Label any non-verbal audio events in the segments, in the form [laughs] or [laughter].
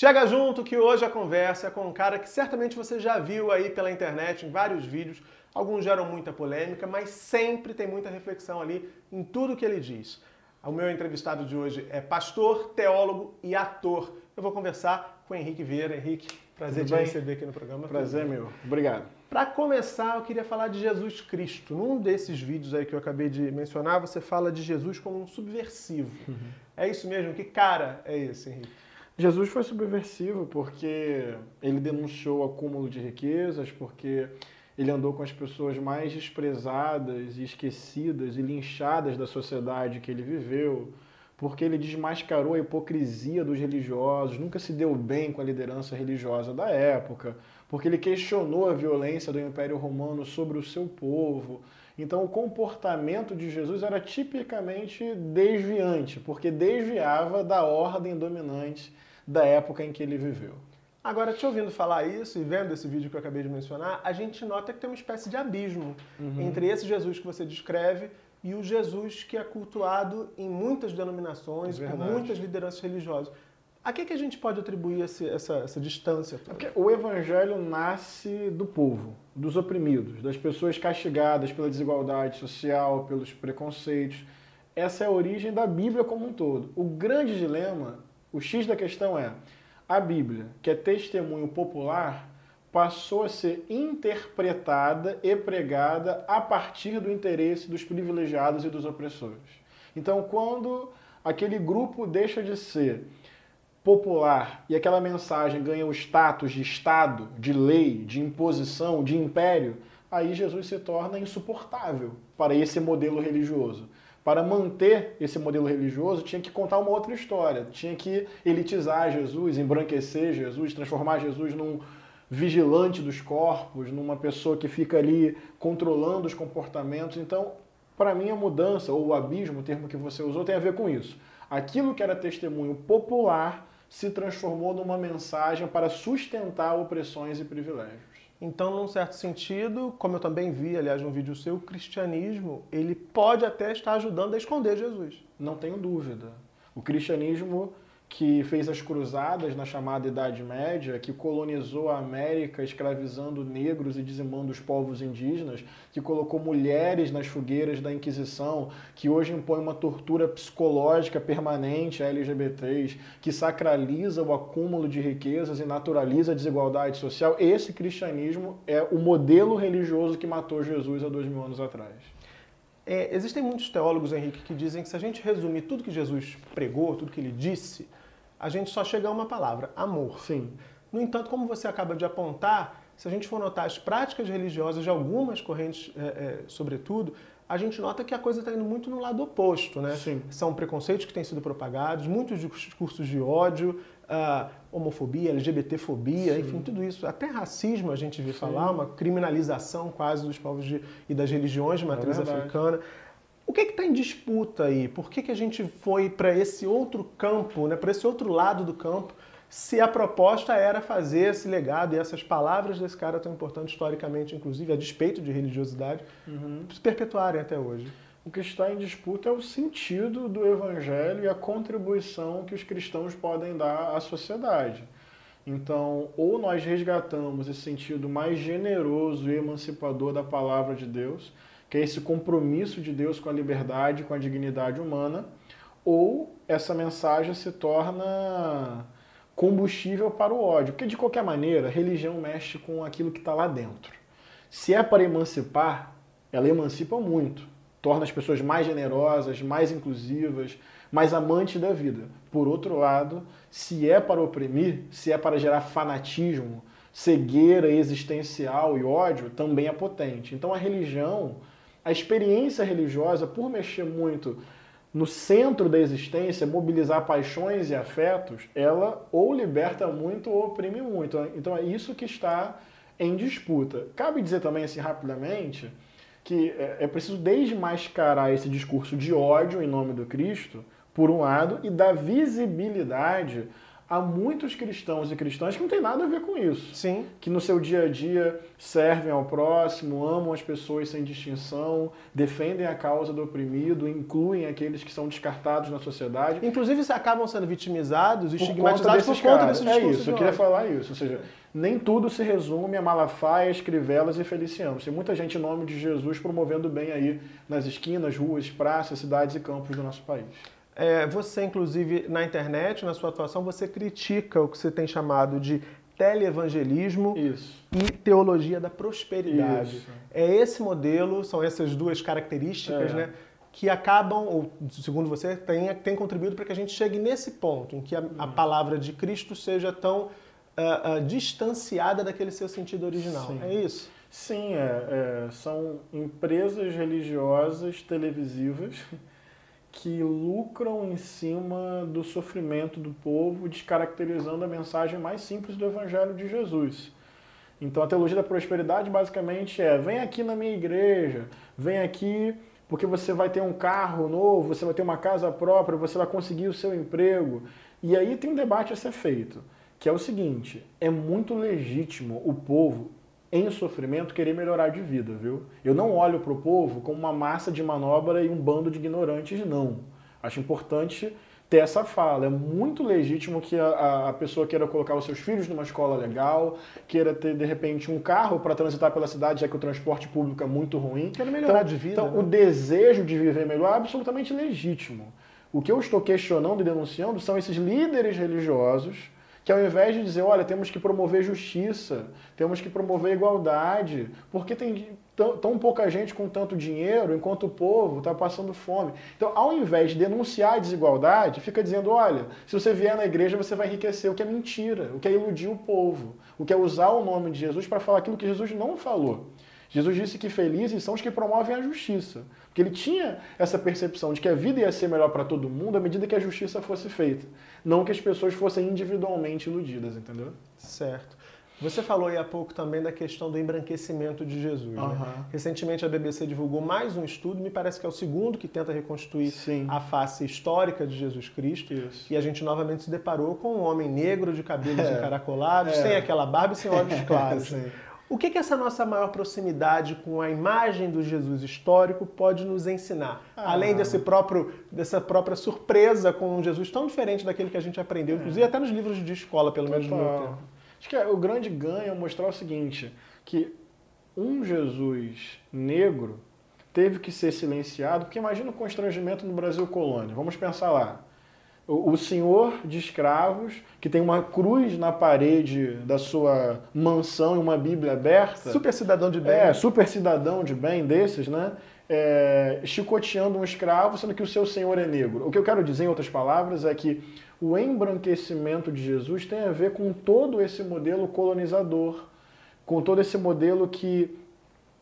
Chega junto que hoje a conversa é com um cara que certamente você já viu aí pela internet em vários vídeos. Alguns geram muita polêmica, mas sempre tem muita reflexão ali em tudo que ele diz. O meu entrevistado de hoje é pastor, teólogo e ator. Eu vou conversar com Henrique Vieira. Henrique, prazer Tudo te bem? receber aqui no programa. Prazer meu. Obrigado. Para começar, eu queria falar de Jesus Cristo. Num desses vídeos aí que eu acabei de mencionar, você fala de Jesus como um subversivo. É isso mesmo? Que cara é esse, Henrique? Jesus foi subversivo porque ele denunciou o acúmulo de riquezas, porque ele andou com as pessoas mais desprezadas e esquecidas e linchadas da sociedade que ele viveu, porque ele desmascarou a hipocrisia dos religiosos, nunca se deu bem com a liderança religiosa da época, porque ele questionou a violência do Império Romano sobre o seu povo. Então, o comportamento de Jesus era tipicamente desviante, porque desviava da ordem dominante da época em que ele viveu. Agora, te ouvindo falar isso e vendo esse vídeo que eu acabei de mencionar, a gente nota que tem uma espécie de abismo entre esse Jesus que você descreve e o Jesus que é cultuado em muitas denominações, por Verdade. muitas lideranças religiosas. A que, que a gente pode atribuir esse- essa, essa distância toda? Porque o evangelho nasce do povo, dos oprimidos, das pessoas castigadas pela desigualdade social, pelos preconceitos. Essa é a origem da Bíblia como um todo. O grande dilema, o X da questão é: a Bíblia, que é testemunho popular, passou a ser interpretada e pregada a partir do interesse dos privilegiados e dos opressores. Então, quando aquele grupo deixa de ser popular e aquela mensagem ganha o status de Estado, de lei, de imposição, de império, aí Jesus se torna insuportável para esse modelo religioso. Para manter esse modelo religioso, tinha que contar uma outra história, tinha que elitizar Jesus, embranquecer Jesus, transformar Jesus num vigilante dos corpos, numa pessoa que fica ali controlando os comportamentos. Então, para mim, a mudança, ou o abismo, o termo que você usou, tem a ver com isso. Aquilo que era testemunho popular se transformou numa mensagem para sustentar opressões e privilégios. Então, num certo sentido, como eu também vi, aliás, no vídeo seu, o cristianismo, ele pode até estar ajudando a esconder Jesus. Não tenho dúvida. O cristianismo que fez as cruzadas na chamada Idade Média, que colonizou a América escravizando negros e dizimando os povos indígenas, que colocou mulheres nas fogueiras da Inquisição, que hoje impõe uma tortura psicológica permanente a LGBTs, que sacraliza o acúmulo de riquezas e naturaliza a desigualdade social. Esse cristianismo é o modelo religioso que matou Jesus há dois mil anos atrás. É, existem muitos teólogos, Henrique, que dizem que se a gente resumir tudo que Jesus pregou, tudo que ele disse, a gente só chega a uma palavra: amor. Sim. No entanto, como você acaba de apontar, se a gente for notar as práticas religiosas de algumas correntes, é, é, sobretudo, a gente nota que a coisa está indo muito no lado oposto, né? Sim. São preconceitos que têm sido propagados, muitos discursos de ódio, ah, homofobia, LGBTfobia, Sim. enfim, tudo isso. Até racismo a gente vê Sim. falar, uma criminalização quase dos povos de- e das religiões de matriz verdade. africana. O que está em disputa aí? Por que, que a gente foi para esse outro campo, né, para esse outro lado do campo, se a proposta era fazer esse legado e essas palavras desse cara tão importantes historicamente, inclusive, a despeito de religiosidade, se perpetuarem até hoje? O que está em disputa é o sentido do evangelho e a contribuição que os cristãos podem dar à sociedade. Então, ou nós resgatamos esse sentido mais generoso e emancipador da palavra de Deus, que é esse compromisso de Deus com a liberdade, com a dignidade humana, ou essa mensagem se torna combustível para o ódio. Porque, de qualquer maneira, a religião mexe com aquilo que está lá dentro. Se é para emancipar, ela emancipa muito. Torna as pessoas mais generosas, mais inclusivas, mais amantes da vida. Por outro lado, se é para oprimir, se é para gerar fanatismo, cegueira existencial e ódio, também é potente. Então a religião, a experiência religiosa, por mexer muito no centro da existência, mobilizar paixões e afetos, ela ou liberta muito ou oprime muito. Então é isso que está em disputa. Cabe dizer também, assim, rapidamente, que é é preciso desmascarar esse discurso de ódio em nome do Cristo, por um lado, e dar visibilidade há muitos cristãos e cristãs que não tem nada a ver com isso. Sim. Que no seu dia a dia servem ao próximo, amam as pessoas sem distinção, defendem a causa do oprimido, incluem aqueles que são descartados na sociedade. Inclusive, acabam sendo vitimizados e estigmatizados por conta desses caras. É isso, eu queria falar isso. Ou seja, nem tudo se resume a Malafaia, Crivelas e Felicianos. Tem muita gente em nome de Jesus promovendo bem aí nas esquinas, ruas, praças, cidades e campos do nosso país. É, você, inclusive, na internet, na sua atuação, você critica o que você tem chamado de teleevangelismo Isso. e teologia da prosperidade. Isso. É esse modelo, são essas duas características, É. né? Que acabam, ou segundo você, tem, tem contribuído para que a gente chegue nesse ponto, em que a, a palavra de Cristo seja tão ah, ah, distanciada daquele seu sentido original. Sim. É isso? Sim, é, é, são empresas religiosas televisivas que lucram em cima do sofrimento do povo, descaracterizando a mensagem mais simples do Evangelho de Jesus. Então a teologia da prosperidade basicamente é: vem aqui na minha igreja, vem aqui porque você vai ter um carro novo, você vai ter uma casa própria, você vai conseguir o seu emprego. E aí tem um debate a ser feito, que é o seguinte: é muito legítimo o povo em sofrimento querer melhorar de vida, viu? Eu não olho para o povo como uma massa de manobra e um bando de ignorantes, não. Acho importante ter essa fala. É muito legítimo que a, a pessoa queira colocar os seus filhos numa escola legal, queira ter, de repente, um carro para transitar pela cidade, já que o transporte público é muito ruim. Quero melhorar Então, de vida. então né? o desejo de viver melhor é absolutamente legítimo. O que eu estou questionando e denunciando são esses líderes religiosos que ao invés de dizer, olha, temos que promover justiça, temos que promover igualdade, porque tem tão, tão pouca gente com tanto dinheiro, enquanto o povo está passando fome. Então, ao invés de denunciar a desigualdade, fica dizendo, olha, se você vier na igreja, você vai enriquecer, o que é mentira, o que é iludir o povo, o que é usar o nome de Jesus para falar aquilo que Jesus não falou. Jesus disse que felizes são os que promovem a justiça. Porque ele tinha essa percepção de que a vida ia ser melhor para todo mundo à medida que a justiça fosse feita. Não que as pessoas fossem individualmente iludidas, entendeu? Certo. Você falou aí há pouco também da questão do embranquecimento de Jesus. né? Aham. Recentemente a BBC divulgou mais um estudo, me parece que é o segundo que tenta reconstruir Sim. a face histórica de Jesus Cristo. Isso. E a gente novamente se deparou com um homem negro de cabelos É. encaracolados, É. sem aquela barba e sem olhos [laughs] claros. Sim. O que, que essa nossa maior proximidade com a imagem do Jesus histórico pode nos ensinar? Ah. Além desse próprio, dessa própria surpresa com um Jesus tão diferente daquele que a gente aprendeu, inclusive até nos livros de escola, pelo menos no meu tempo. Acho que é, o grande ganho é mostrar o seguinte, que um Jesus negro teve que ser silenciado, porque imagina o constrangimento no Brasil colônia. Vamos pensar lá. O, senhor de escravos, que tem uma cruz na parede da sua mansão e uma Bíblia aberta. Super cidadão de bem. É, super cidadão de bem desses, né? É, chicoteando um escravo, sendo que o seu senhor é negro. O que eu quero dizer, em outras palavras, é que o embranquecimento de Jesus tem a ver com todo esse modelo colonizador, com todo esse modelo que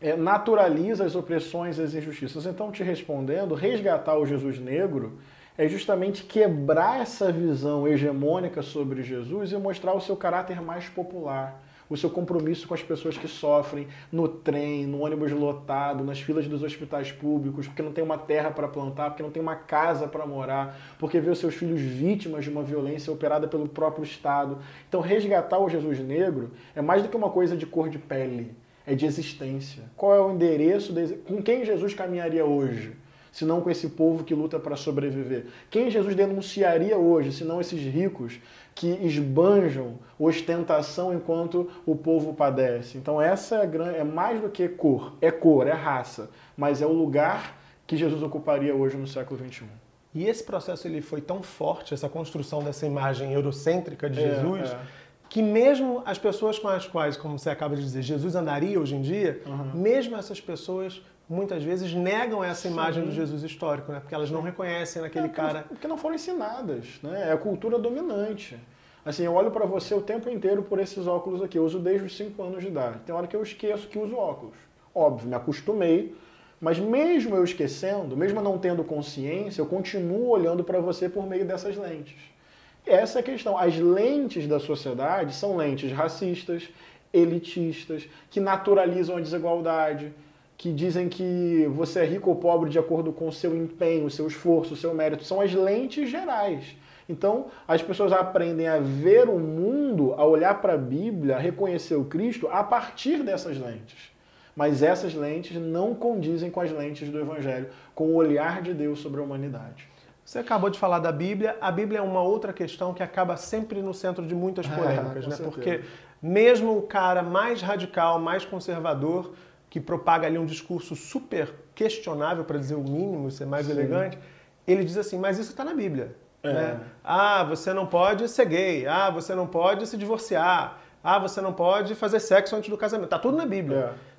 é, naturaliza as opressões e as injustiças. Então, te respondendo, resgatar o Jesus negro é justamente quebrar essa visão hegemônica sobre Jesus e mostrar o seu caráter mais popular, o seu compromisso com as pessoas que sofrem no trem, no ônibus lotado, nas filas dos hospitais públicos, porque não tem uma terra para plantar, porque não tem uma casa para morar, porque vê os seus filhos vítimas de uma violência operada pelo próprio Estado. Então, resgatar o Jesus negro é mais do que uma coisa de cor de pele, é de existência. Qual é o endereço, de... com quem Jesus caminharia hoje? Se não com esse povo que luta para sobreviver? Quem Jesus denunciaria hoje, se não esses ricos que esbanjam ostentação enquanto o povo padece? Então essa é, a gran... é mais do que cor, é cor, é raça, mas é o lugar que Jesus ocuparia hoje no século XXI. E esse processo ele foi tão forte, essa construção dessa imagem eurocêntrica de Jesus, É, é. que mesmo as pessoas com as quais, como você acaba de dizer, Jesus andaria hoje em dia, Uhum. mesmo essas pessoas muitas vezes negam essa Sim. imagem do Jesus histórico, né? Porque elas não reconhecem naquele É, porque cara. não- Porque não foram ensinadas, né? É a cultura dominante. Assim, eu olho para você o tempo inteiro por esses óculos aqui. Eu uso desde os 5 anos de idade. Tem hora que eu esqueço que uso óculos. Óbvio, me acostumei. Mas mesmo eu esquecendo, mesmo não tendo consciência, eu continuo olhando para você por meio dessas lentes. Essa é a questão. As lentes da sociedade são lentes racistas, elitistas, que naturalizam a desigualdade, que dizem que você é rico ou pobre de acordo com o seu empenho, o seu esforço, o seu mérito. São as lentes gerais. Então, as pessoas aprendem a ver o mundo, a olhar para a Bíblia, a reconhecer o Cristo a partir dessas lentes. Mas essas lentes não condizem com as lentes do Evangelho, com o olhar de Deus sobre a humanidade. Você acabou de falar da Bíblia. A Bíblia é uma outra questão que acaba sempre no centro de muitas Ah, polêmicas, com né? certeza. Porque mesmo o cara mais radical, mais conservador, que propaga ali um discurso super questionável, para dizer o mínimo, ser mais Sim. elegante, ele diz assim: mas isso está na Bíblia. É. né? Ah, você não pode ser gay. Ah, você não pode se divorciar. Ah, você não pode fazer sexo antes do casamento. Tá tudo na Bíblia. É.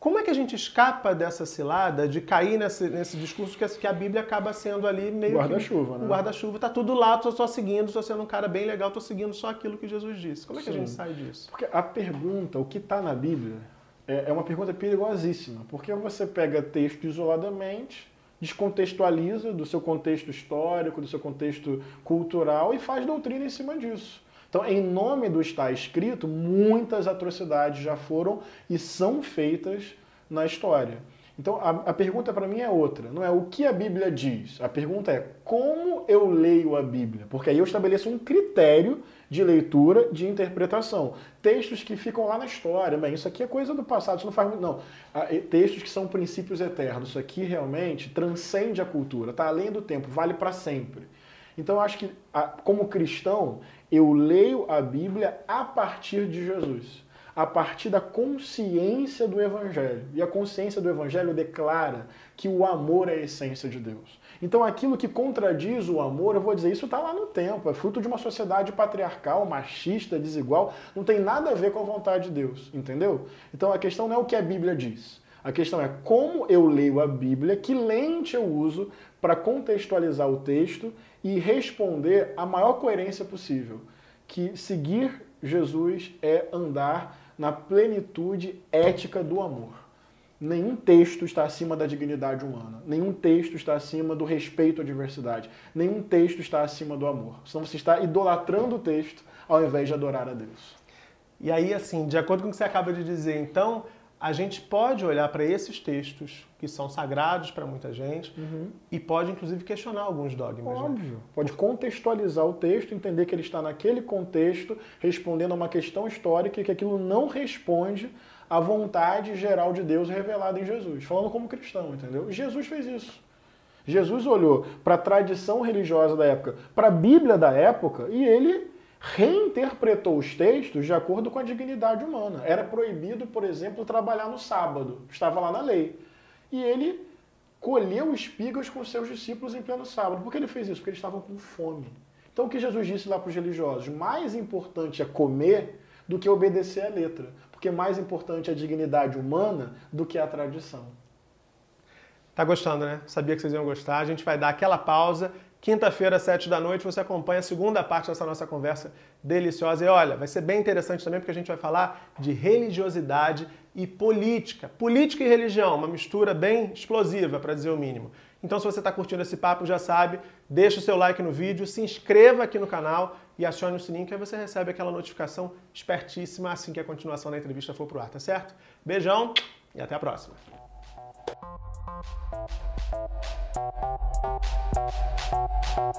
Como é que a gente escapa dessa cilada de cair nesse, nesse discurso que a, a Bíblia acaba sendo ali meio Guarda-chuva, né? guarda-chuva, tá tudo lá, tô só seguindo, tô sendo um cara bem legal, tô seguindo só aquilo que Jesus disse. Como é que a Sim. gente sai disso? Porque a pergunta, o que está na Bíblia, é é uma pergunta perigosíssima. Porque você pega texto isoladamente, descontextualiza do seu contexto histórico, do seu contexto cultural e faz doutrina em cima disso. Então, em nome do está escrito, muitas atrocidades já foram e são feitas na história. Então, a, a pergunta para mim é outra. Não é o que a Bíblia diz. A pergunta é como eu leio a Bíblia. Porque aí eu estabeleço um critério de leitura, de interpretação. Textos que ficam lá na história. Bem, isso aqui é coisa do passado, isso não faz muito. Não. Textos que são princípios eternos. Isso aqui realmente transcende a cultura, está além do tempo, vale para sempre. Então, eu acho que, como cristão, eu leio a Bíblia a partir de Jesus a partir da consciência do Evangelho. E a consciência do Evangelho declara que o amor é a essência de Deus. Então aquilo que contradiz o amor, eu vou dizer, isso está lá no tempo, é fruto de uma sociedade patriarcal, machista, desigual, não tem nada a ver com a vontade de Deus, entendeu? Então a questão não é o que a Bíblia diz. A questão é como eu leio a Bíblia, que lente eu uso para contextualizar o texto e responder a maior coerência possível. Que seguir Jesus é andar na plenitude ética do amor. Nenhum texto está acima da dignidade humana. Nenhum texto está acima do respeito à diversidade. Nenhum texto está acima do amor. Senão você está idolatrando o texto ao invés de adorar a Deus. E aí, assim, de acordo com o que você acaba de dizer, então, a gente pode olhar para esses textos que são sagrados para muita gente e pode, inclusive, questionar alguns dogmas. né? Óbvio. Pode contextualizar o texto, entender que ele está naquele contexto, respondendo a uma questão histórica e que aquilo não responde à vontade geral de Deus revelada em Jesus. Falando como cristão, entendeu? Jesus fez isso. Jesus olhou para a tradição religiosa da época, para a Bíblia da época, e ele reinterpretou os textos de acordo com a dignidade humana. Era proibido, por exemplo, trabalhar no sábado. Estava lá na lei. E ele colheu espigas com seus discípulos em pleno sábado. Por que ele fez isso? Porque eles estavam com fome. Então o que Jesus disse lá para os religiosos? Mais importante é comer do que obedecer à letra. Porque mais importante é a dignidade humana do que a tradição. Tá gostando, né? Sabia que vocês iam gostar. A gente vai dar aquela pausa. Quinta-feira, sete da noite, você acompanha a segunda parte dessa nossa conversa deliciosa. E olha, vai ser bem interessante também, porque a gente vai falar de religiosidade e política. Política e religião, uma mistura bem explosiva, para dizer o mínimo. Então, se você está curtindo esse papo, já sabe, deixa o seu like no vídeo, se inscreva aqui no canal e acione o sininho, que aí você recebe aquela notificação espertíssima assim que a continuação da entrevista for pro ar, tá certo? Beijão e até a próxima. Thank